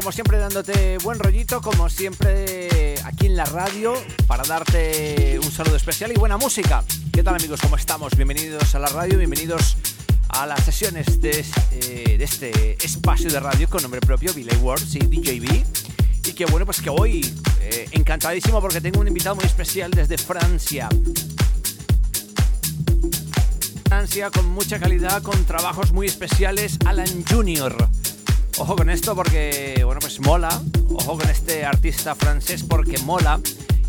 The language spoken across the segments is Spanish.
como siempre dándote buen rollito, como siempre aquí en la radio para darte un saludo especial y buena música. ¿Qué tal amigos? ¿Cómo estamos? Bienvenidos a la radio, bienvenidos a las sesiones de, eh, este espacio de radio con nombre propio, Billy World, sí, DJB. Y que bueno, pues que hoy eh, encantadísimo porque tengo un invitado muy especial desde Francia. Francia con mucha calidad, con trabajos muy especiales, Alan Junior. Ojo con esto porque, bueno, pues mola. Ojo con este artista francés porque mola.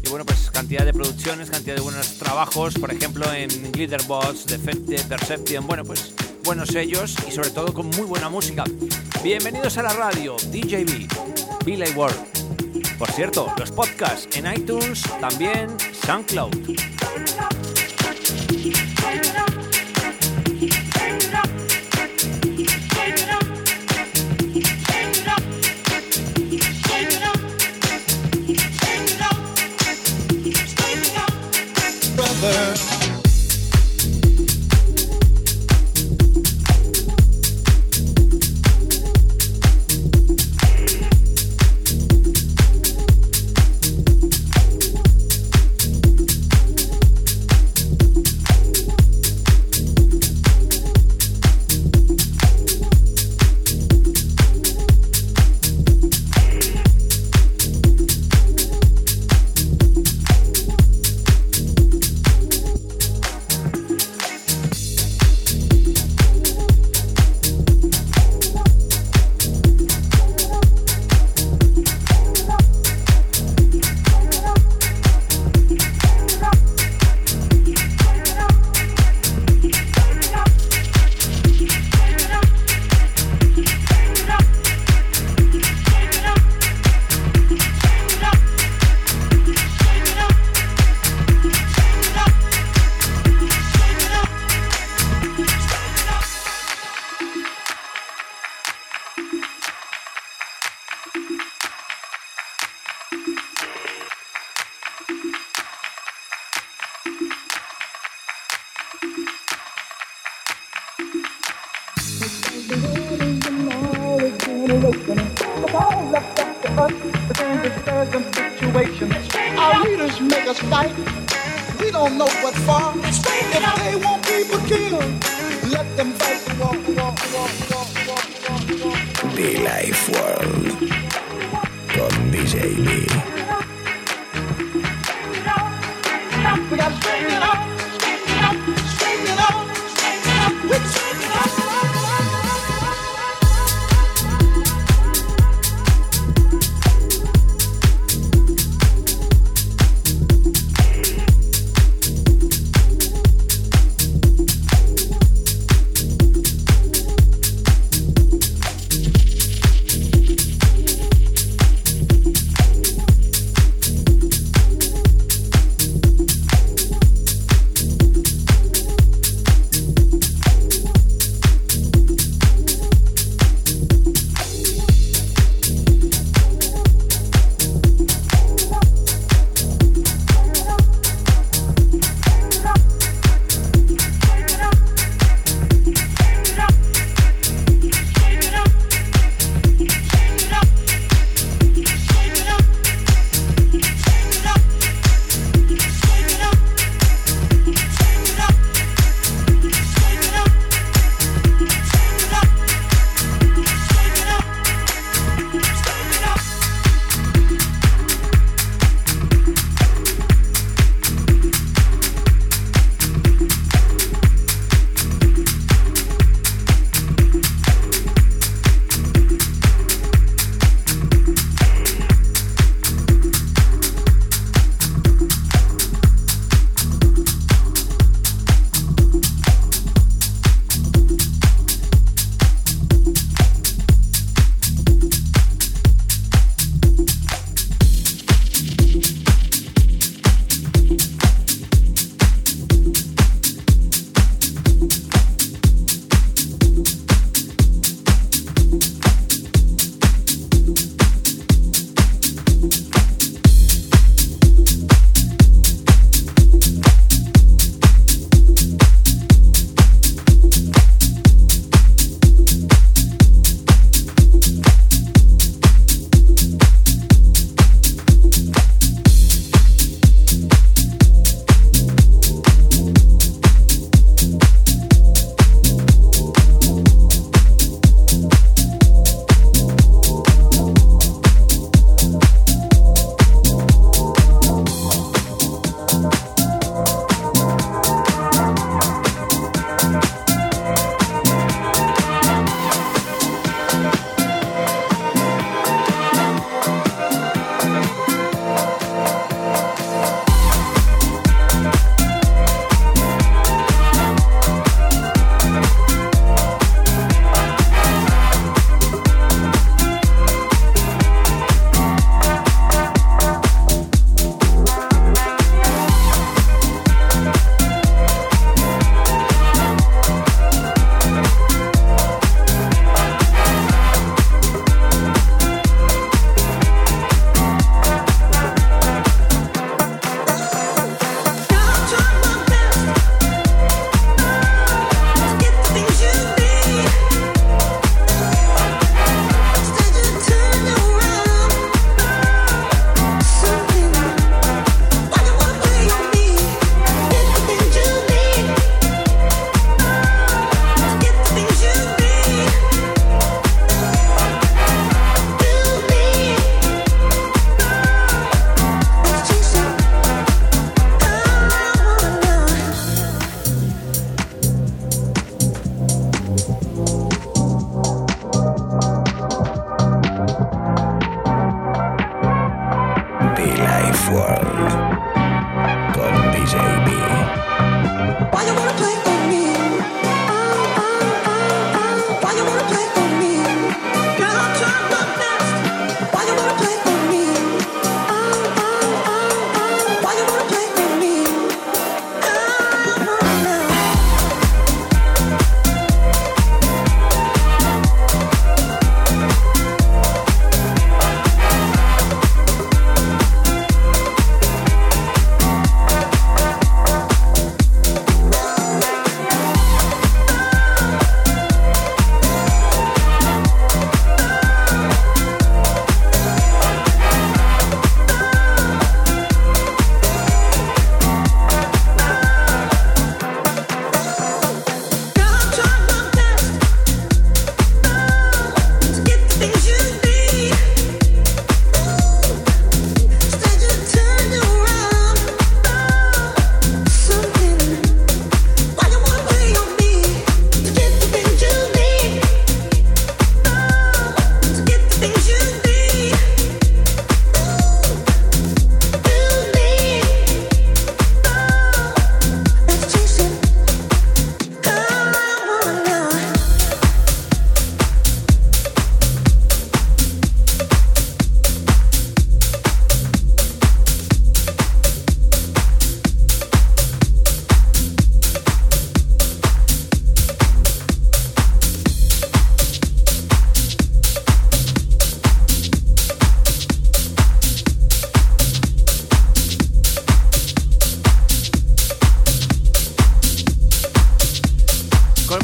Y bueno, pues cantidad de producciones, cantidad de buenos trabajos, por ejemplo en Glitterbots, Defecte, Perception, bueno, pues buenos sellos y sobre todo con muy buena música. Bienvenidos a la radio, DJB, Billy World. Por cierto, los podcasts en iTunes, también SoundCloud.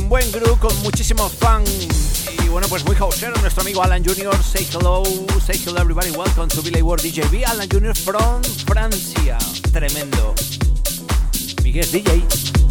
Blue con muchísimo fan y bueno, pues muy hausero, nuestro amigo Alan Junior. Say hello, say hello everybody, welcome to Billy World DJB. Alan Junior from Francia. Tremendo. Miguel DJ.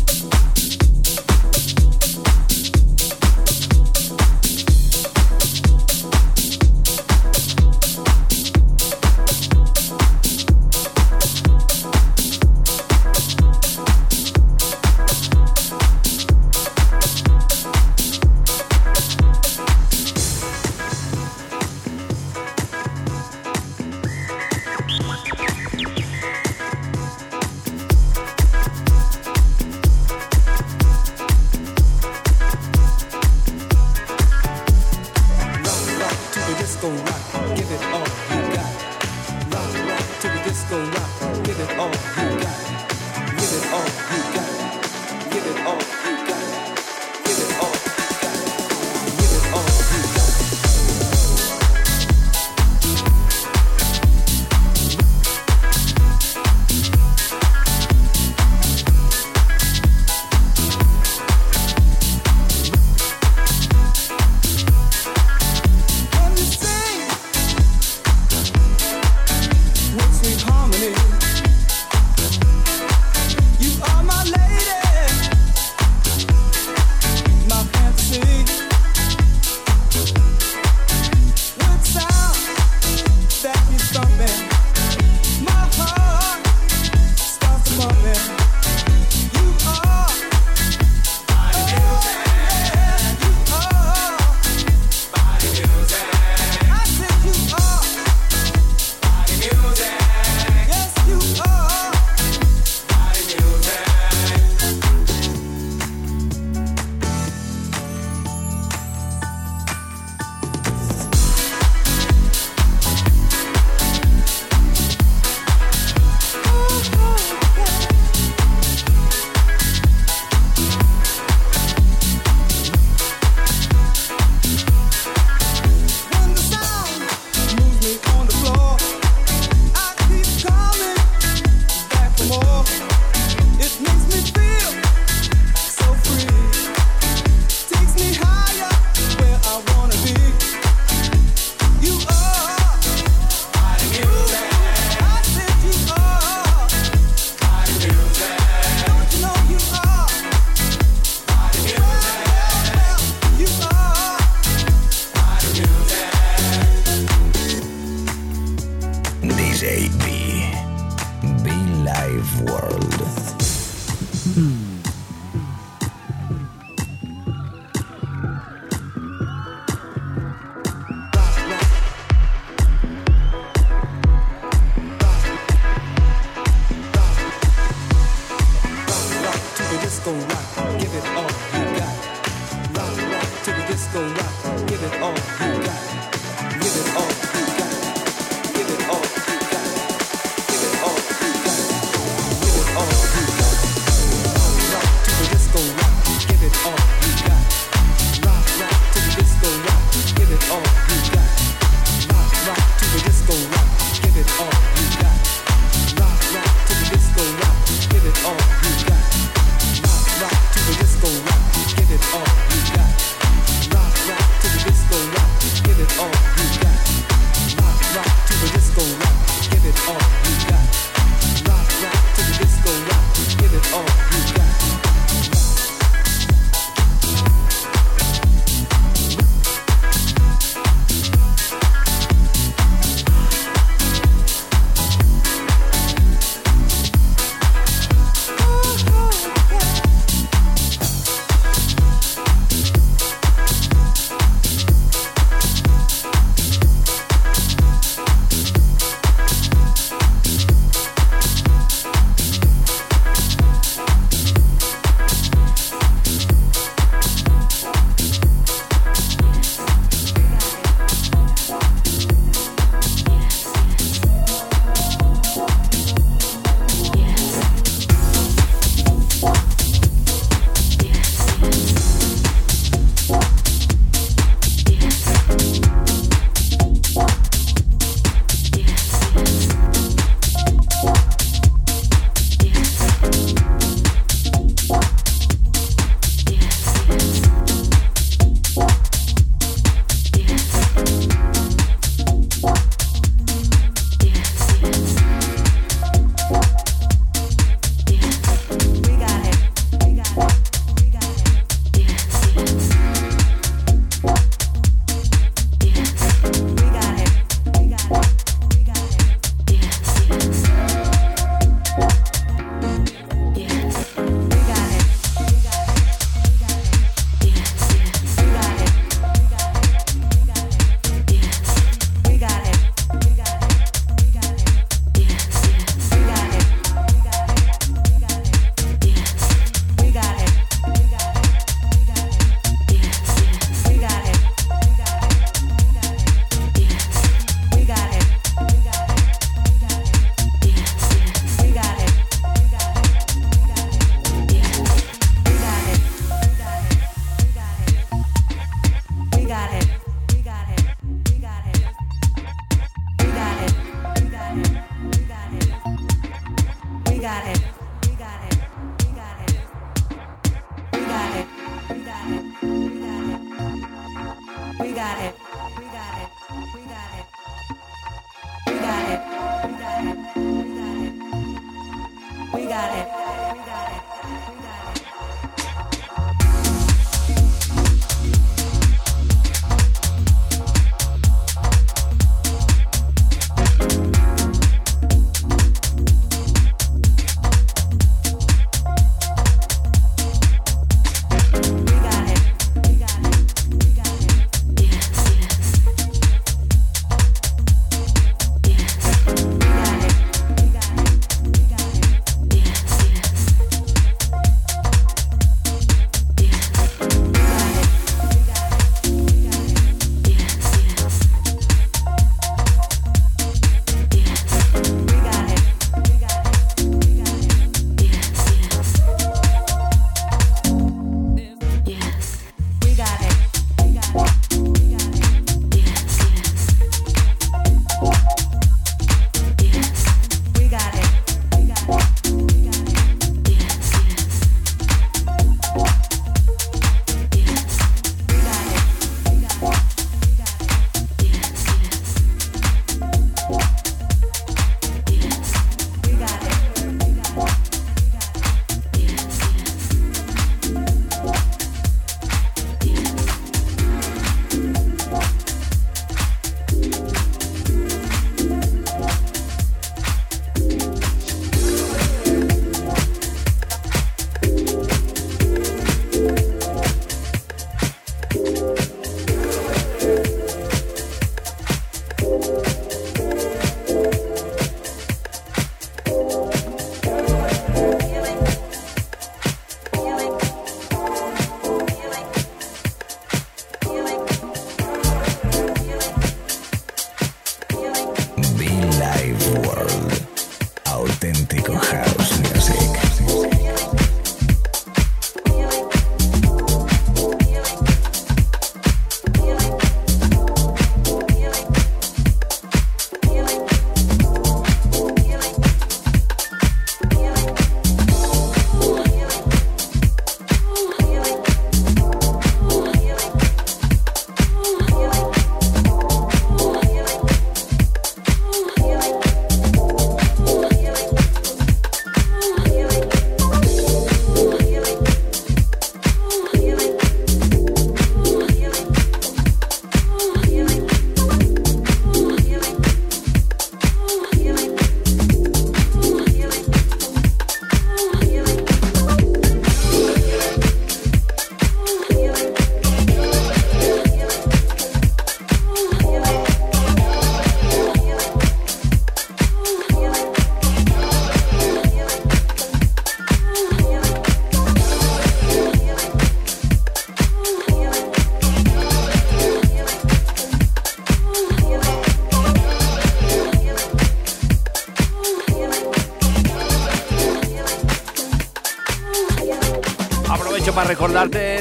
Oh.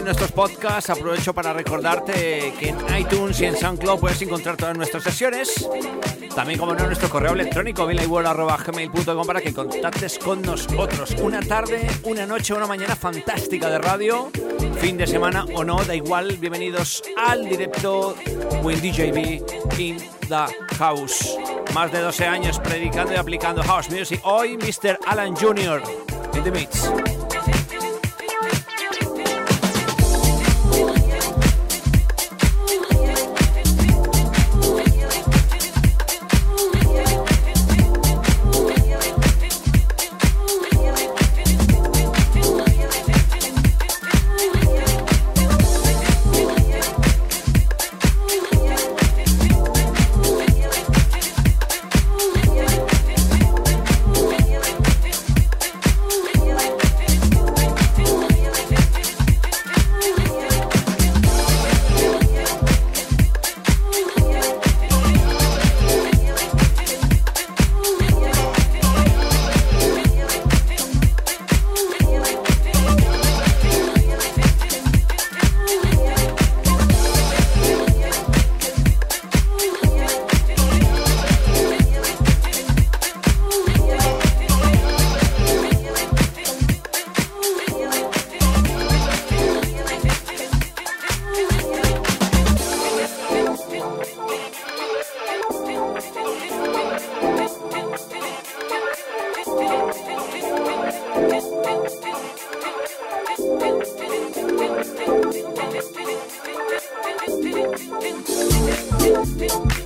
Nuestros podcasts, aprovecho para recordarte que en iTunes y en SoundCloud puedes encontrar todas nuestras sesiones. También, como no, nuestro correo electrónico, gmail.com para que contactes con nosotros. Una tarde, una noche, una mañana fantástica de radio, fin de semana o no, da igual. Bienvenidos al directo Win DJB in the House. Más de 12 años predicando y aplicando house music. Hoy, Mr. Alan Jr. in the mix. do, do, do, do, do.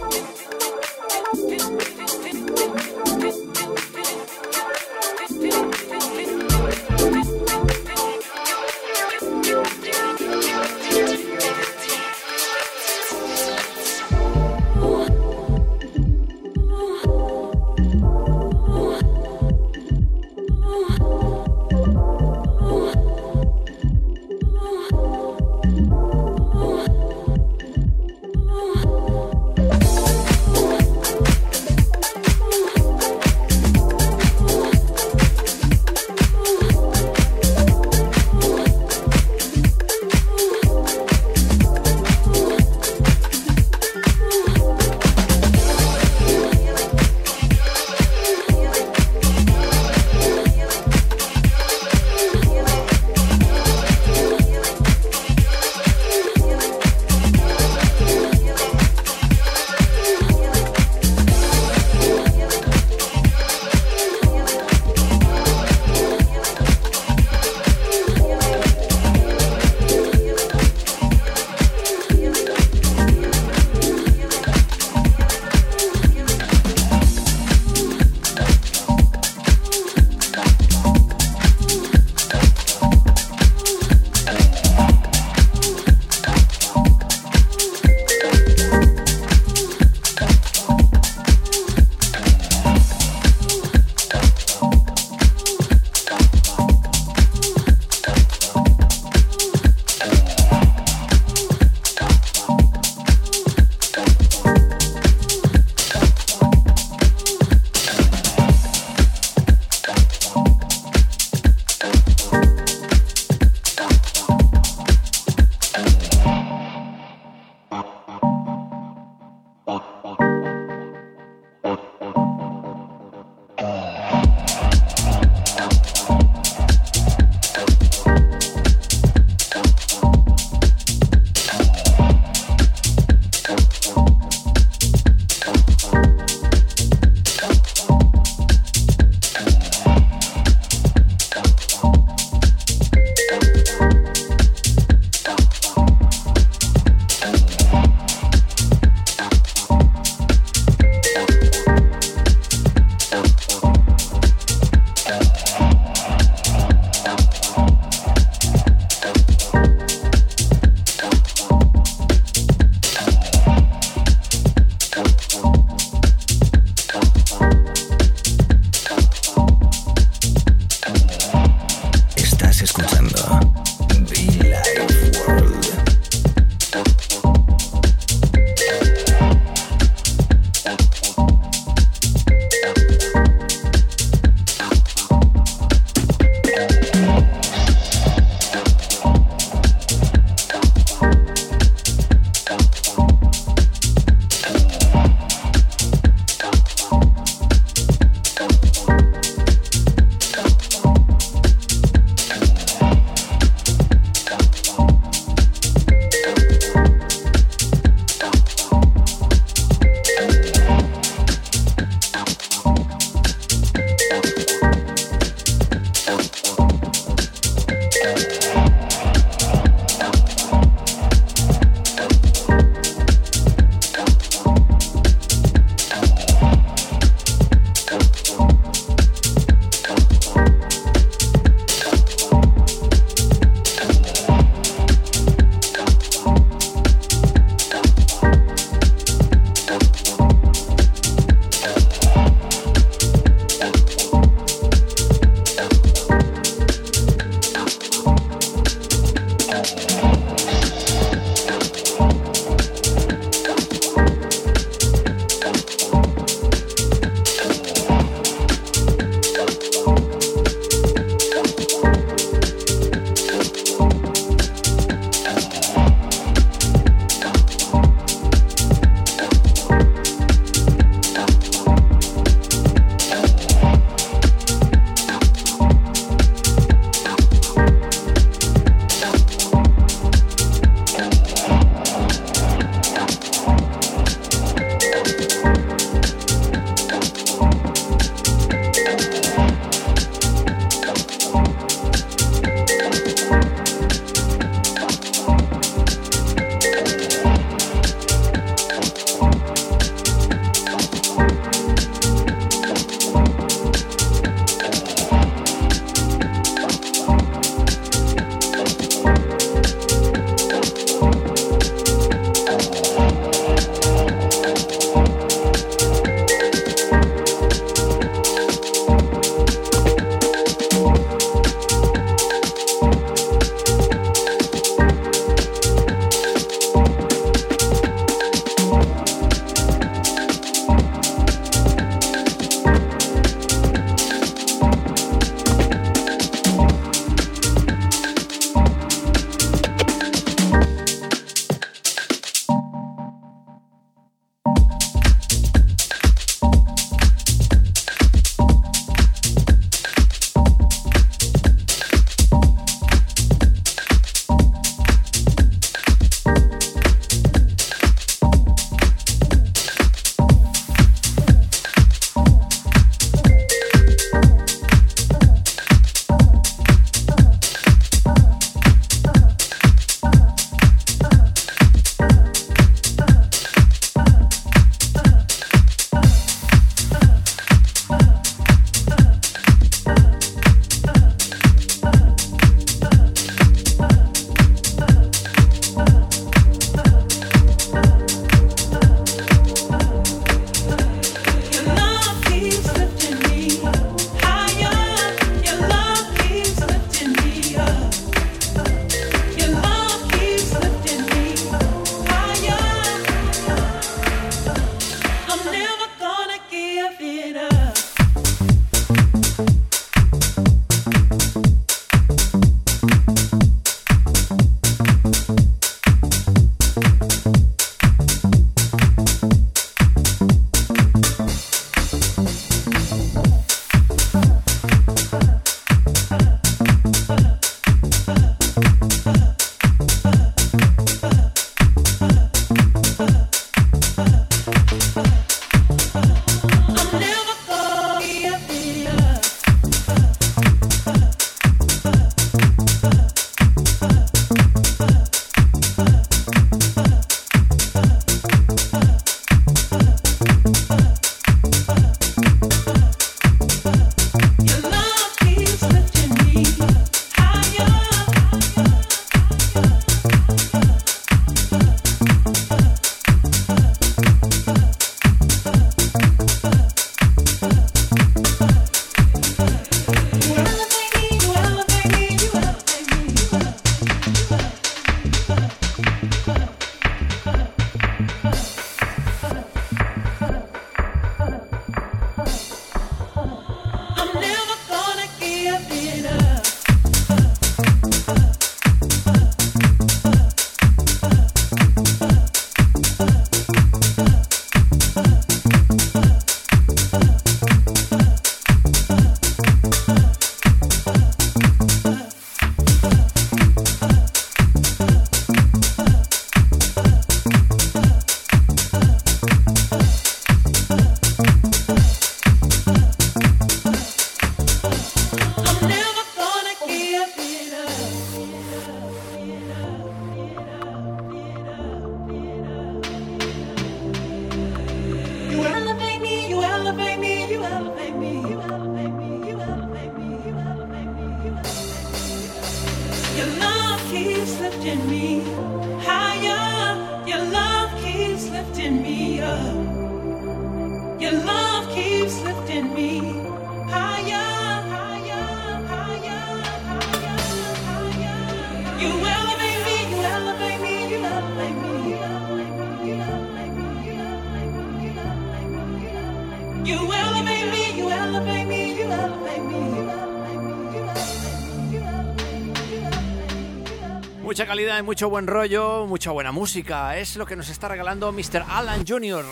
Mucho buen rollo, mucha buena música. Es lo que nos está regalando Mr. Alan Jr.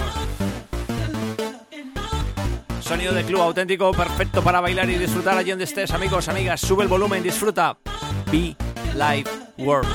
Sonido de club auténtico, perfecto para bailar y disfrutar allí donde estés, amigos, amigas. Sube el volumen, disfruta. Be Live World.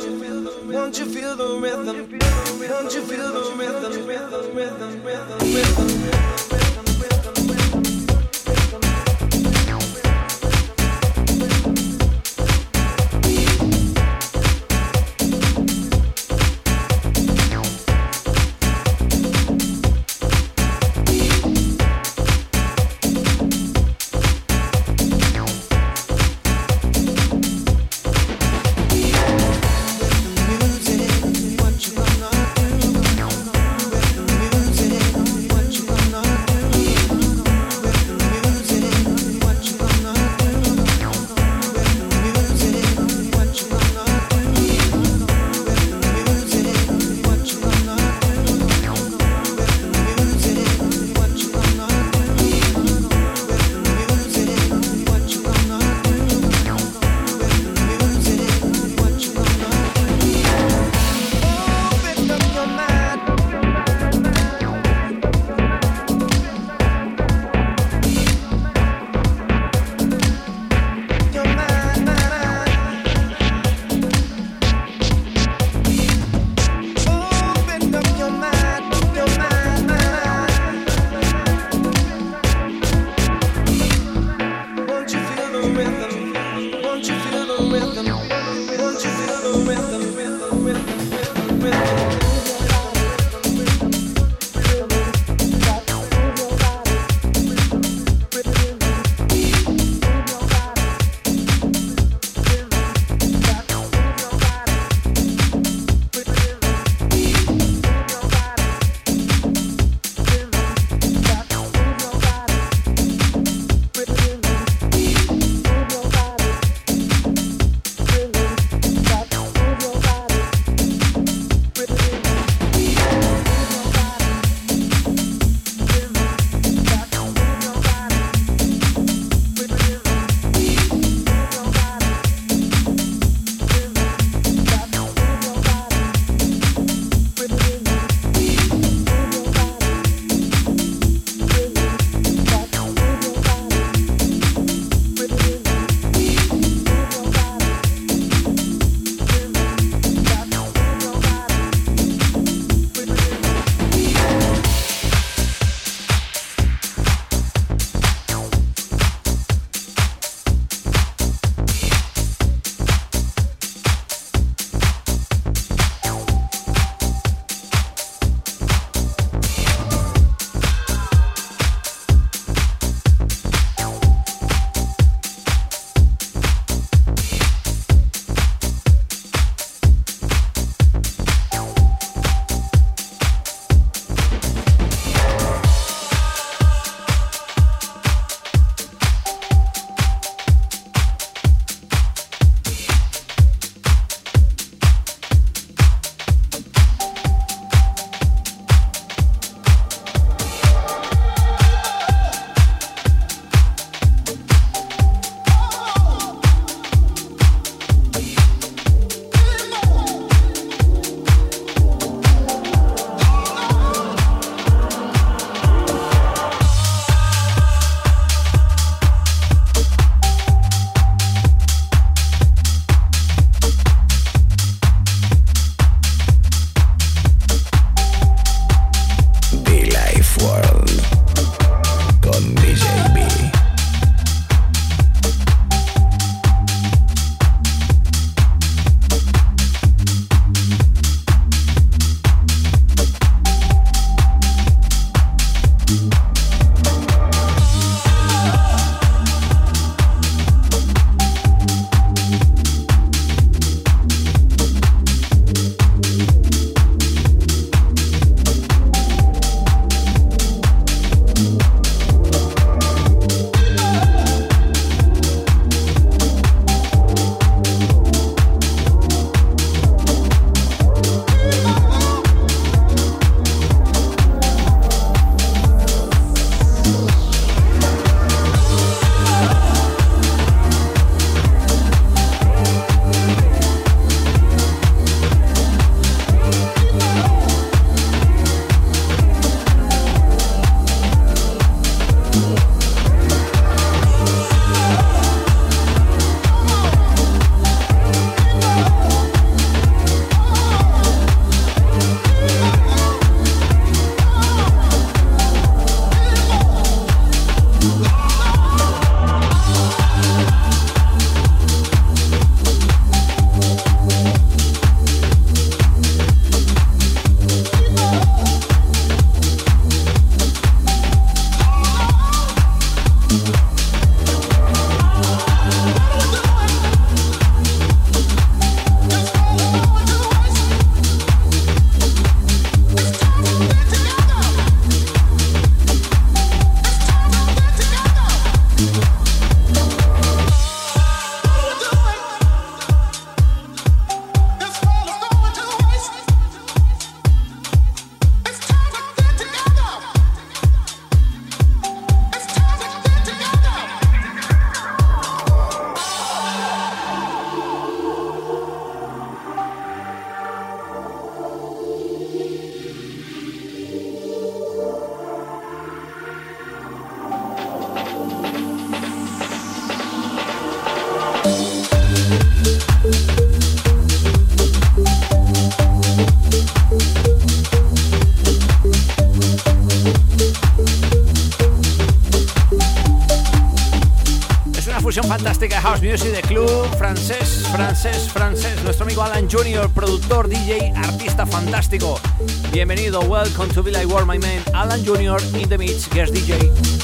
Don't you feel the rhythm? Don't you feel the rhythm? Rhythm, rhythm, rhythm, rhythm, rhythm. House music de club francés, francés, francés. Nuestro amigo Alan Junior, productor, DJ, artista fantástico. Bienvenido, welcome to Be Like War, my man. Alan Junior in the mix, guest DJ.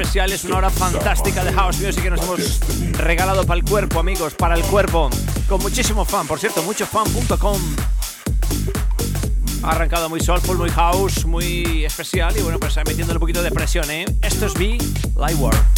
Especiales, una hora fantástica de House Music que nos hemos regalado para el cuerpo, amigos, para el cuerpo, con muchísimo fan, por cierto, muchofan.com. Ha arrancado muy soulful, muy house, muy especial y bueno, pues metiéndole un poquito de presión, ¿eh? Esto es B Lightwork.